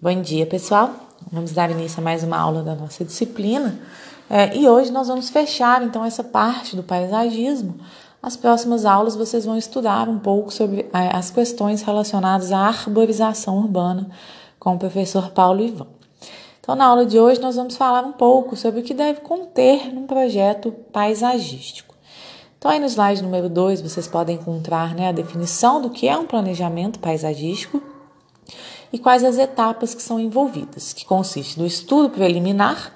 Bom dia, pessoal. Vamos dar início a mais uma aula da nossa disciplina. É, e hoje nós vamos fechar então essa parte do paisagismo. As próximas aulas vocês vão estudar um pouco sobre é, as questões relacionadas à arborização urbana com o professor Paulo Ivan. Então, na aula de hoje, nós vamos falar um pouco sobre o que deve conter num projeto paisagístico. Então, aí no slide número 2, vocês podem encontrar né, a definição do que é um planejamento paisagístico e quais as etapas que são envolvidas, que consiste do estudo preliminar,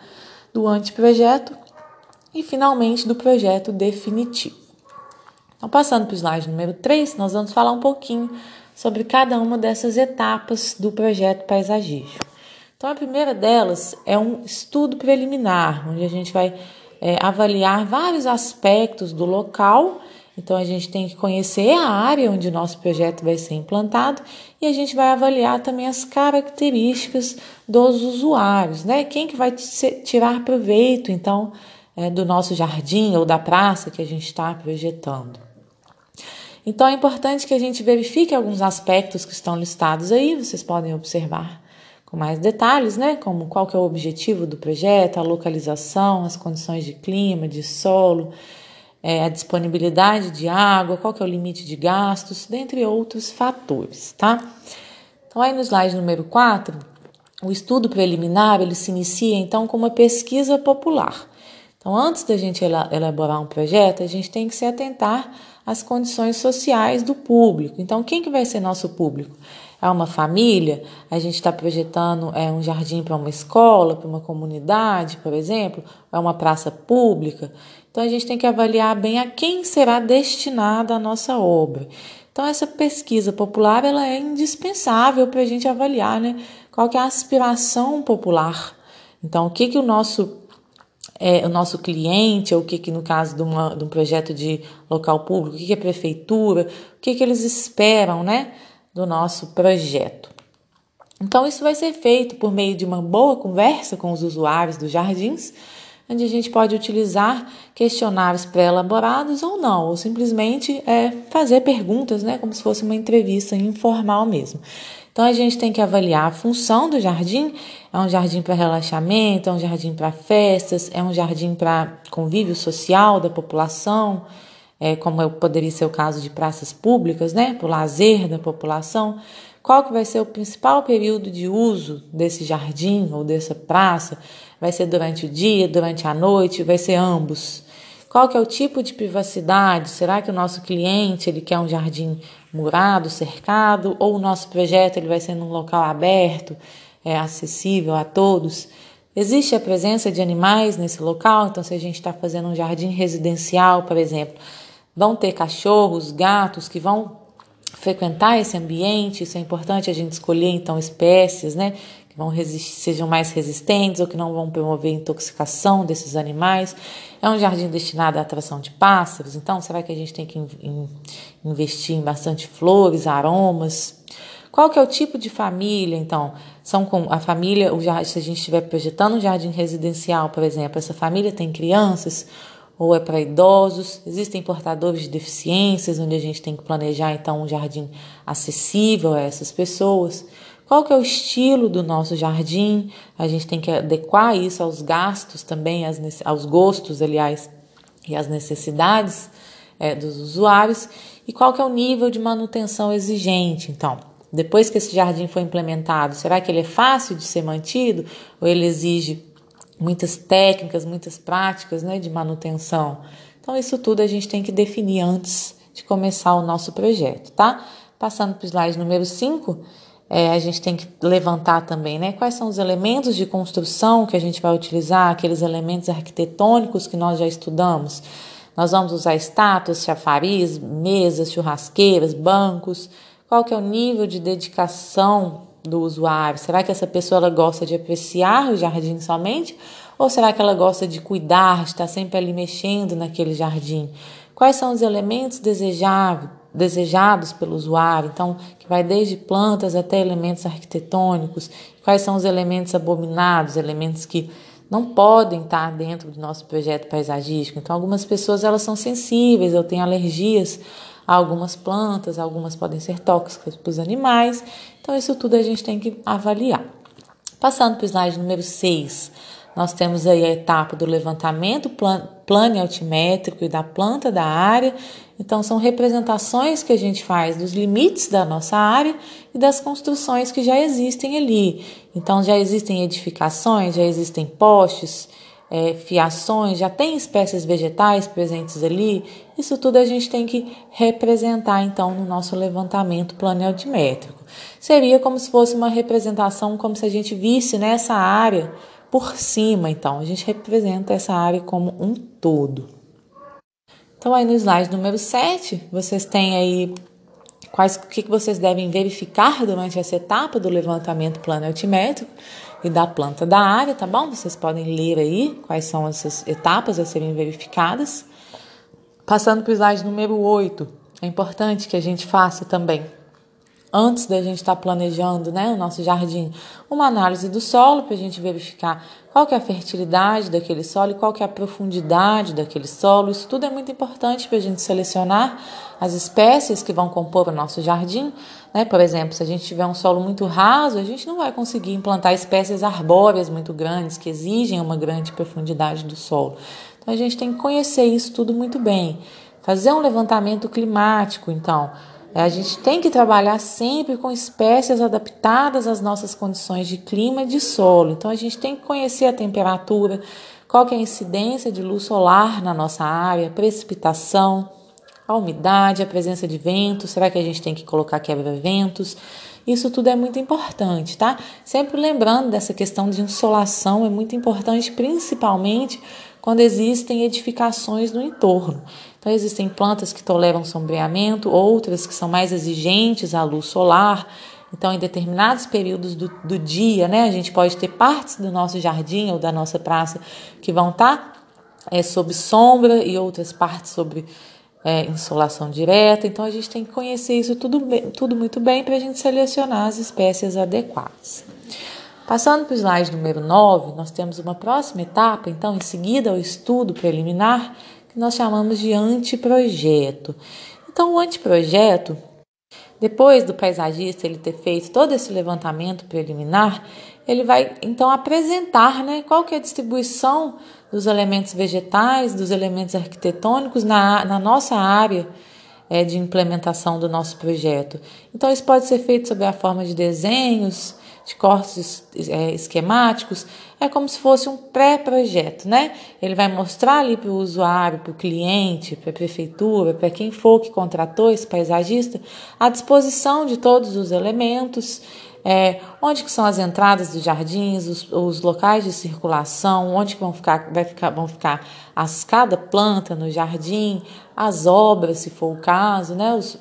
do anteprojeto e, finalmente, do projeto definitivo. Então, passando para o slide número 3, nós vamos falar um pouquinho sobre cada uma dessas etapas do projeto paisagístico. Então, a primeira delas é um estudo preliminar, onde a gente vai é, avaliar vários aspectos do local então a gente tem que conhecer a área onde o nosso projeto vai ser implantado e a gente vai avaliar também as características dos usuários, né? Quem que vai tirar proveito então é, do nosso jardim ou da praça que a gente está projetando. Então é importante que a gente verifique alguns aspectos que estão listados aí, vocês podem observar com mais detalhes, né? Como qual que é o objetivo do projeto, a localização, as condições de clima, de solo é, a disponibilidade de água, qual que é o limite de gastos, dentre outros fatores, tá? Então, aí no slide número 4, o estudo preliminar, ele se inicia, então, com uma pesquisa popular. Então, antes da gente elaborar um projeto, a gente tem que se atentar às condições sociais do público. Então, quem que vai ser nosso público? É uma família? A gente está projetando é, um jardim para uma escola, para uma comunidade, por exemplo? É uma praça pública? Então a gente tem que avaliar bem a quem será destinada a nossa obra. Então essa pesquisa popular ela é indispensável para a gente avaliar, né? Qual que é a aspiração popular? Então o que que o nosso é, o nosso cliente, ou o que, que no caso de, uma, de um projeto de local público, o que, que é prefeitura, o que, que eles esperam né, do nosso projeto. Então, isso vai ser feito por meio de uma boa conversa com os usuários dos jardins, onde a gente pode utilizar questionários pré-elaborados ou não, ou simplesmente é, fazer perguntas, né, como se fosse uma entrevista informal mesmo. Então a gente tem que avaliar a função do jardim. É um jardim para relaxamento, é um jardim para festas, é um jardim para convívio social da população, é, como poderia ser o caso de praças públicas, né, para o lazer da população. Qual que vai ser o principal período de uso desse jardim ou dessa praça? Vai ser durante o dia, durante a noite, vai ser ambos? Qual que é o tipo de privacidade? Será que o nosso cliente ele quer um jardim murado, cercado, ou o nosso projeto ele vai ser num local aberto, é, acessível a todos? Existe a presença de animais nesse local? Então, se a gente está fazendo um jardim residencial, por exemplo, vão ter cachorros, gatos que vão frequentar esse ambiente, isso é importante a gente escolher então espécies, né, que vão resistir, sejam mais resistentes ou que não vão promover intoxicação desses animais. É um jardim destinado à atração de pássaros, então será que a gente tem que in, investir em bastante flores, aromas? Qual que é o tipo de família, então? São com a família, o jardim, se a gente estiver projetando um jardim residencial, por exemplo, essa família tem crianças ou é para idosos. Existem portadores de deficiências, onde a gente tem que planejar então um jardim acessível a essas pessoas. Qual que é o estilo do nosso jardim? A gente tem que adequar isso aos gastos também, aos gostos, aliás, e às necessidades é, dos usuários. E qual que é o nível de manutenção exigente? Então, depois que esse jardim foi implementado, será que ele é fácil de ser mantido ou ele exige muitas técnicas, muitas práticas né, de manutenção. Então, isso tudo a gente tem que definir antes de começar o nosso projeto, tá? Passando para o slide número 5, é, a gente tem que levantar também né, quais são os elementos de construção que a gente vai utilizar, aqueles elementos arquitetônicos que nós já estudamos. Nós vamos usar estátuas, chafariz, mesas, churrasqueiras, bancos. Qual que é o nível de dedicação do usuário? Será que essa pessoa ela gosta de apreciar o jardim somente? Ou será que ela gosta de cuidar, estar sempre ali mexendo naquele jardim? Quais são os elementos desejados pelo usuário? Então, que vai desde plantas até elementos arquitetônicos. Quais são os elementos abominados, elementos que não podem estar dentro do nosso projeto paisagístico. Então, algumas pessoas elas são sensíveis, ou têm alergias algumas plantas, algumas podem ser tóxicas para os animais. Então, isso tudo a gente tem que avaliar. Passando para o slide número 6, nós temos aí a etapa do levantamento plano altimétrico e da planta da área. Então, são representações que a gente faz dos limites da nossa área e das construções que já existem ali. Então, já existem edificações, já existem postes, é, fiações, já tem espécies vegetais presentes ali. Isso tudo a gente tem que representar, então, no nosso levantamento plano altimétrico. Seria como se fosse uma representação, como se a gente visse nessa área por cima, então. A gente representa essa área como um todo. Então, aí no slide número 7, vocês têm aí quais o que vocês devem verificar durante essa etapa do levantamento plano altimétrico e da planta da área, tá bom? Vocês podem ler aí quais são essas etapas a serem verificadas. Passando para o slide número 8, é importante que a gente faça também antes da gente estar tá planejando né, o nosso jardim, uma análise do solo para a gente verificar qual que é a fertilidade daquele solo e qual que é a profundidade daquele solo. Isso tudo é muito importante para a gente selecionar as espécies que vão compor o nosso jardim. Né? Por exemplo, se a gente tiver um solo muito raso, a gente não vai conseguir implantar espécies arbóreas muito grandes que exigem uma grande profundidade do solo. Então a gente tem que conhecer isso tudo muito bem. Fazer um levantamento climático, então a gente tem que trabalhar sempre com espécies adaptadas às nossas condições de clima e de solo. Então a gente tem que conhecer a temperatura, qual é a incidência de luz solar na nossa área, precipitação, a umidade, a presença de ventos, será que a gente tem que colocar quebra-ventos? Isso tudo é muito importante, tá? Sempre lembrando dessa questão de insolação, é muito importante, principalmente quando existem edificações no entorno. Então, existem plantas que toleram sombreamento, outras que são mais exigentes à luz solar. Então, em determinados períodos do, do dia, né, a gente pode ter partes do nosso jardim ou da nossa praça que vão estar tá, é, sob sombra e outras partes sobre é, insolação direta. Então, a gente tem que conhecer isso tudo, tudo muito bem para a gente selecionar as espécies adequadas. Passando para o slide número 9, nós temos uma próxima etapa, então, em seguida ao estudo preliminar, que nós chamamos de anteprojeto. Então, o anteprojeto, depois do paisagista ele ter feito todo esse levantamento preliminar, ele vai então apresentar né, qual que é a distribuição dos elementos vegetais, dos elementos arquitetônicos na, na nossa área é, de implementação do nosso projeto. Então, isso pode ser feito sob a forma de desenhos, de cortes é, esquemáticos, é como se fosse um pré-projeto, né? Ele vai mostrar ali para o usuário, para o cliente, para a prefeitura, para quem for que contratou esse paisagista, a disposição de todos os elementos, é, onde que são as entradas dos jardins, os, os locais de circulação, onde que vão ficar, vai ficar, vão ficar as cada planta no jardim, as obras, se for o caso, né? Os,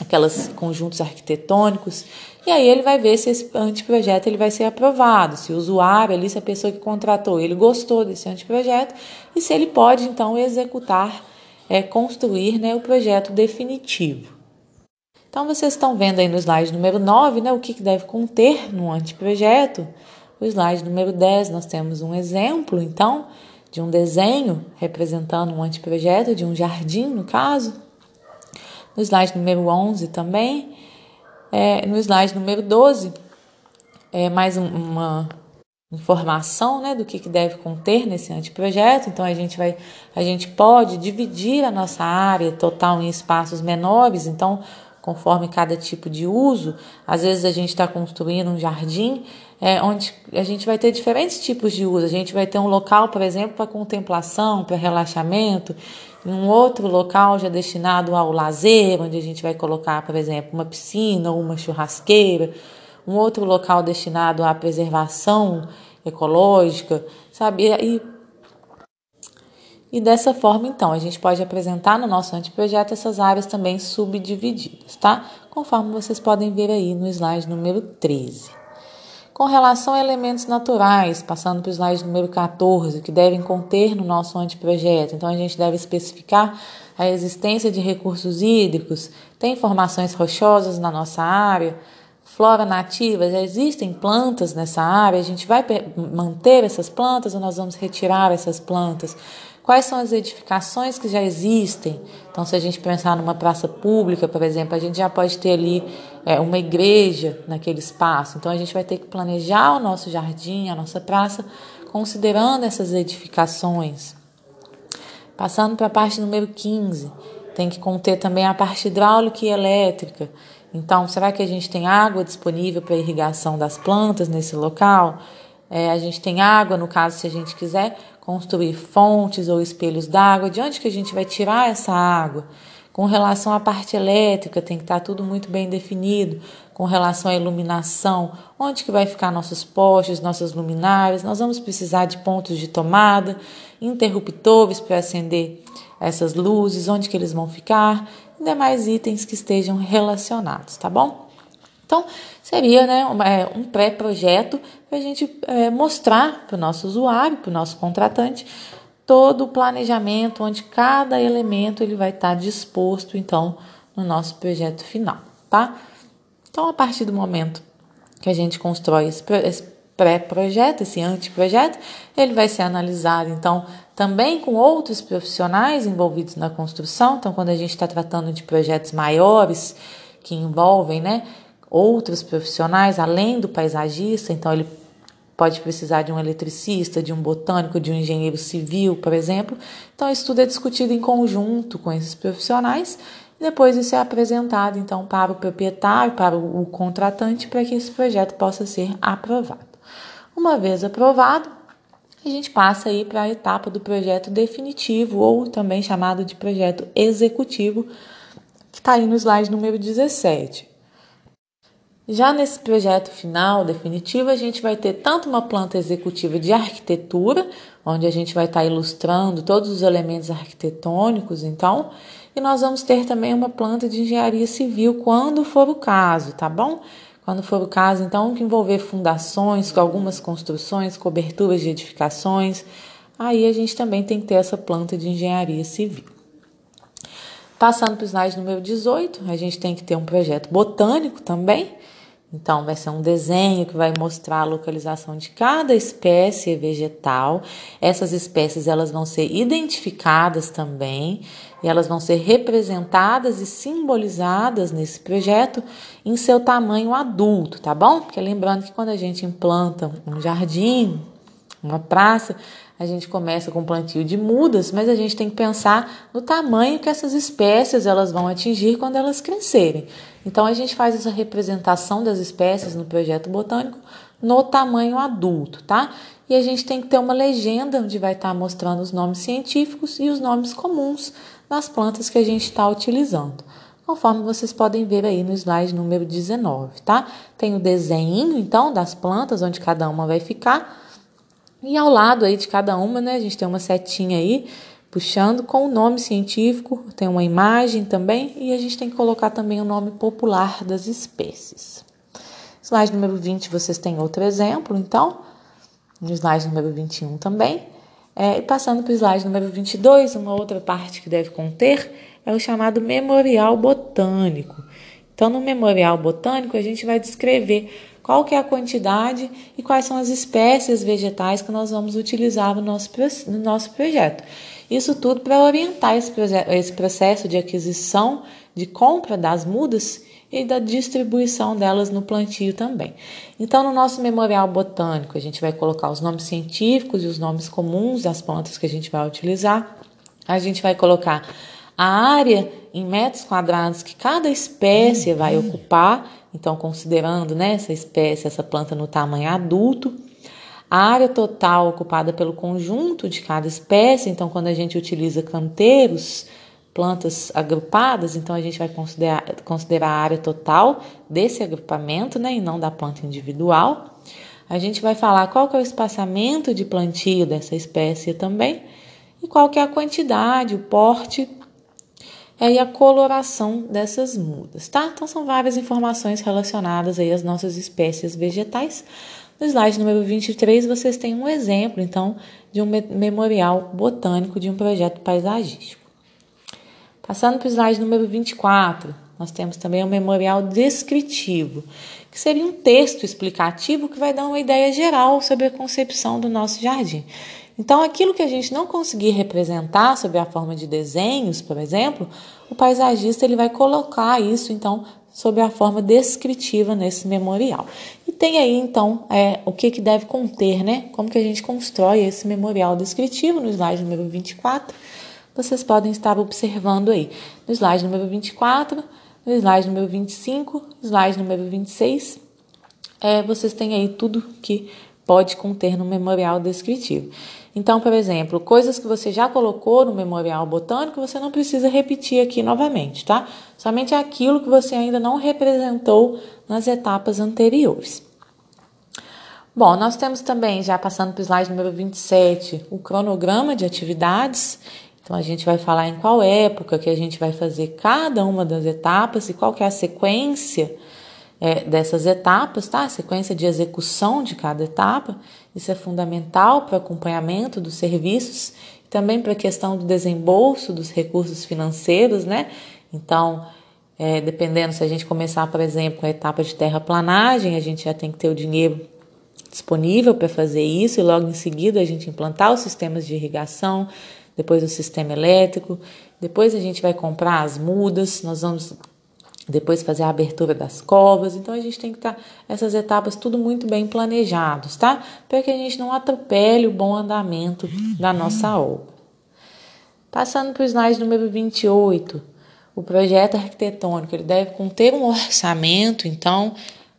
aquelas conjuntos arquitetônicos, e aí ele vai ver se esse anteprojeto ele vai ser aprovado, se o usuário ali, se a pessoa que contratou, ele gostou desse anteprojeto e se ele pode então executar, é, construir né, o projeto definitivo. Então vocês estão vendo aí no slide número 9 né, o que, que deve conter no anteprojeto. O slide número 10 nós temos um exemplo, então, de um desenho representando um anteprojeto de um jardim, no caso. No slide número 11 também. É, no slide número 12, é mais um, uma informação né, do que, que deve conter nesse anteprojeto. Então a gente vai, a gente pode dividir a nossa área total em espaços menores. Então, conforme cada tipo de uso, às vezes a gente está construindo um jardim é, onde a gente vai ter diferentes tipos de uso. A gente vai ter um local, por exemplo, para contemplação, para relaxamento, e um outro local já destinado ao lazer, onde a gente vai colocar, por exemplo, uma piscina ou uma churrasqueira, um outro local destinado à preservação ecológica, sabe? E, e dessa forma, então, a gente pode apresentar no nosso anteprojeto essas áreas também subdivididas, tá? Conforme vocês podem ver aí no slide número 13. Com relação a elementos naturais, passando para o slide número 14, que devem conter no nosso anteprojeto, então a gente deve especificar a existência de recursos hídricos, tem formações rochosas na nossa área, flora nativa, já existem plantas nessa área, a gente vai manter essas plantas ou nós vamos retirar essas plantas? Quais são as edificações que já existem? Então, se a gente pensar numa praça pública, por exemplo, a gente já pode ter ali é, uma igreja naquele espaço. Então, a gente vai ter que planejar o nosso jardim, a nossa praça, considerando essas edificações. Passando para a parte número 15, tem que conter também a parte hidráulica e elétrica. Então, será que a gente tem água disponível para irrigação das plantas nesse local? É, a gente tem água, no caso, se a gente quiser construir fontes ou espelhos d'água, de onde que a gente vai tirar essa água? Com relação à parte elétrica, tem que estar tudo muito bem definido. Com relação à iluminação, onde que vai ficar nossos postes, nossas luminárias? Nós vamos precisar de pontos de tomada, interruptores para acender essas luzes, onde que eles vão ficar e demais itens que estejam relacionados, tá bom? Então, seria né, um é, pré-projeto para a gente é, mostrar para o nosso usuário, para o nosso contratante, todo o planejamento, onde cada elemento ele vai estar disposto, então, no nosso projeto final, tá? Então, a partir do momento que a gente constrói esse pré-projeto, esse anteprojeto, ele vai ser analisado, então, também com outros profissionais envolvidos na construção. Então, quando a gente está tratando de projetos maiores que envolvem, né, outros profissionais além do paisagista, então ele pode precisar de um eletricista, de um botânico, de um engenheiro civil, por exemplo. Então, isso tudo é discutido em conjunto com esses profissionais e depois isso é apresentado então para o proprietário, para o contratante, para que esse projeto possa ser aprovado. Uma vez aprovado, a gente passa aí para a etapa do projeto definitivo ou também chamado de projeto executivo, que está aí no slide número 17. Já nesse projeto final, definitivo, a gente vai ter tanto uma planta executiva de arquitetura, onde a gente vai estar ilustrando todos os elementos arquitetônicos, então, e nós vamos ter também uma planta de engenharia civil, quando for o caso, tá bom? Quando for o caso, então, que envolver fundações, com algumas construções, coberturas de edificações, aí a gente também tem que ter essa planta de engenharia civil. Passando para o slide número 18, a gente tem que ter um projeto botânico também, então, vai ser um desenho que vai mostrar a localização de cada espécie vegetal. Essas espécies elas vão ser identificadas também e elas vão ser representadas e simbolizadas nesse projeto em seu tamanho adulto, tá bom? Porque lembrando que quando a gente implanta um jardim, uma praça, a gente começa com plantio de mudas, mas a gente tem que pensar no tamanho que essas espécies elas vão atingir quando elas crescerem. Então a gente faz essa representação das espécies no projeto botânico no tamanho adulto, tá? E a gente tem que ter uma legenda onde vai estar mostrando os nomes científicos e os nomes comuns das plantas que a gente está utilizando. Conforme vocês podem ver aí no slide número 19, tá? Tem o desenho, então, das plantas, onde cada uma vai ficar e ao lado aí de cada uma, né, a gente tem uma setinha aí puxando com o nome científico, tem uma imagem também e a gente tem que colocar também o nome popular das espécies. Slide número 20, vocês têm outro exemplo, então, no slide número 21 também. É, e passando para o slide número 22, uma outra parte que deve conter é o chamado memorial botânico. Então, no memorial botânico, a gente vai descrever qual que é a quantidade e quais são as espécies vegetais que nós vamos utilizar no nosso, no nosso projeto. Isso tudo para orientar esse, esse processo de aquisição, de compra das mudas e da distribuição delas no plantio também. Então, no nosso memorial botânico, a gente vai colocar os nomes científicos e os nomes comuns das plantas que a gente vai utilizar. A gente vai colocar a área em metros quadrados que cada espécie vai ocupar então, considerando né, essa espécie, essa planta no tamanho adulto, a área total ocupada pelo conjunto de cada espécie, então, quando a gente utiliza canteiros, plantas agrupadas, então a gente vai considerar, considerar a área total desse agrupamento, né, e não da planta individual. A gente vai falar qual que é o espaçamento de plantio dessa espécie também, e qual que é a quantidade, o porte e a coloração dessas mudas, tá? Então são várias informações relacionadas aí às nossas espécies vegetais. No slide número 23 vocês têm um exemplo, então, de um memorial botânico de um projeto paisagístico. Passando para o slide número 24, nós temos também um memorial descritivo, que seria um texto explicativo que vai dar uma ideia geral sobre a concepção do nosso jardim. Então, aquilo que a gente não conseguir representar sob a forma de desenhos, por exemplo, o paisagista ele vai colocar isso, então, sob a forma descritiva nesse memorial. E tem aí, então, é, o que, que deve conter, né? Como que a gente constrói esse memorial descritivo no slide número 24. Vocês podem estar observando aí. No slide número 24, no slide número 25, slide número 26, é, vocês têm aí tudo que pode conter no memorial descritivo. Então, por exemplo, coisas que você já colocou no memorial botânico, você não precisa repetir aqui novamente, tá? Somente aquilo que você ainda não representou nas etapas anteriores. Bom, nós temos também, já passando para o slide número 27, o cronograma de atividades. Então, a gente vai falar em qual época que a gente vai fazer cada uma das etapas e qual que é a sequência é, dessas etapas, tá? A sequência de execução de cada etapa. Isso é fundamental para o acompanhamento dos serviços, também para a questão do desembolso dos recursos financeiros, né? Então, é, dependendo se a gente começar, por exemplo, com a etapa de terraplanagem, a gente já tem que ter o dinheiro disponível para fazer isso e logo em seguida a gente implantar os sistemas de irrigação, depois o sistema elétrico, depois a gente vai comprar as mudas, nós vamos depois fazer a abertura das covas. Então a gente tem que estar tá, essas etapas tudo muito bem planejados, tá? Para que a gente não atropele o bom andamento da nossa obra. Passando para o slide número 28, o projeto arquitetônico, ele deve conter um orçamento, então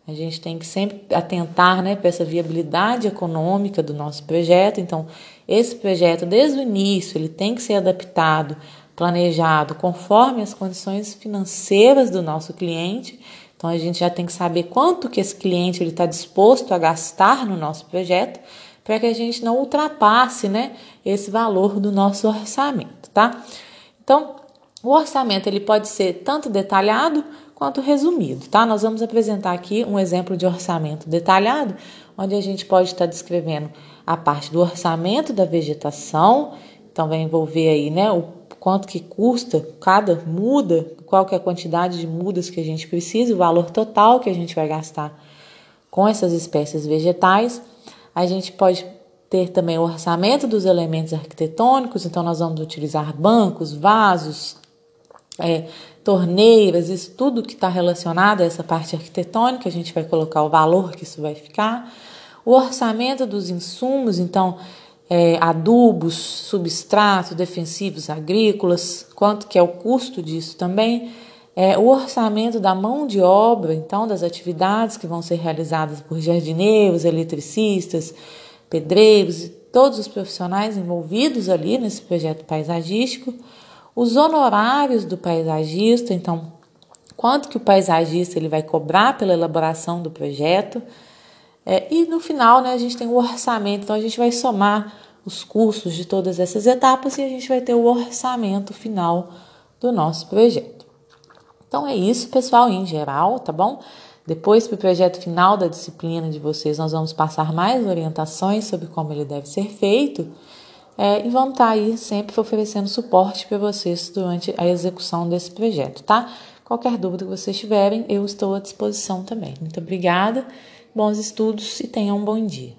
a gente tem que sempre atentar né, para essa viabilidade econômica do nosso projeto. Então, esse projeto, desde o início, ele tem que ser adaptado planejado conforme as condições financeiras do nosso cliente. Então a gente já tem que saber quanto que esse cliente ele está disposto a gastar no nosso projeto para que a gente não ultrapasse, né, esse valor do nosso orçamento, tá? Então o orçamento ele pode ser tanto detalhado quanto resumido, tá? Nós vamos apresentar aqui um exemplo de orçamento detalhado, onde a gente pode estar descrevendo a parte do orçamento da vegetação, então vai envolver aí, né, o quanto que custa cada muda, qual que é a quantidade de mudas que a gente precisa, o valor total que a gente vai gastar com essas espécies vegetais. A gente pode ter também o orçamento dos elementos arquitetônicos, então nós vamos utilizar bancos, vasos, é, torneiras, isso tudo que está relacionado a essa parte arquitetônica, a gente vai colocar o valor que isso vai ficar. O orçamento dos insumos, então é, adubos, substratos defensivos agrícolas, quanto que é o custo disso também, é, o orçamento da mão de obra, então, das atividades que vão ser realizadas por jardineiros, eletricistas, pedreiros e todos os profissionais envolvidos ali nesse projeto paisagístico, os honorários do paisagista, então, quanto que o paisagista ele vai cobrar pela elaboração do projeto, é, e no final, né, a gente tem o orçamento, então a gente vai somar os custos de todas essas etapas e a gente vai ter o orçamento final do nosso projeto. Então é isso, pessoal, em geral, tá bom? Depois, para o projeto final da disciplina de vocês, nós vamos passar mais orientações sobre como ele deve ser feito é, e vamos estar tá aí sempre oferecendo suporte para vocês durante a execução desse projeto, tá? Qualquer dúvida que vocês tiverem, eu estou à disposição também. Muito obrigada bons estudos e tenham um bom dia.